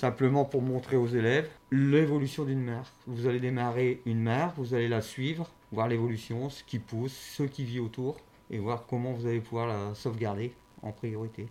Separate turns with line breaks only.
simplement pour montrer aux élèves l'évolution d'une mère. Vous allez démarrer une mer, vous allez la suivre, voir l'évolution, ce qui pousse, ce qui vit autour, et voir comment vous allez pouvoir la sauvegarder en priorité.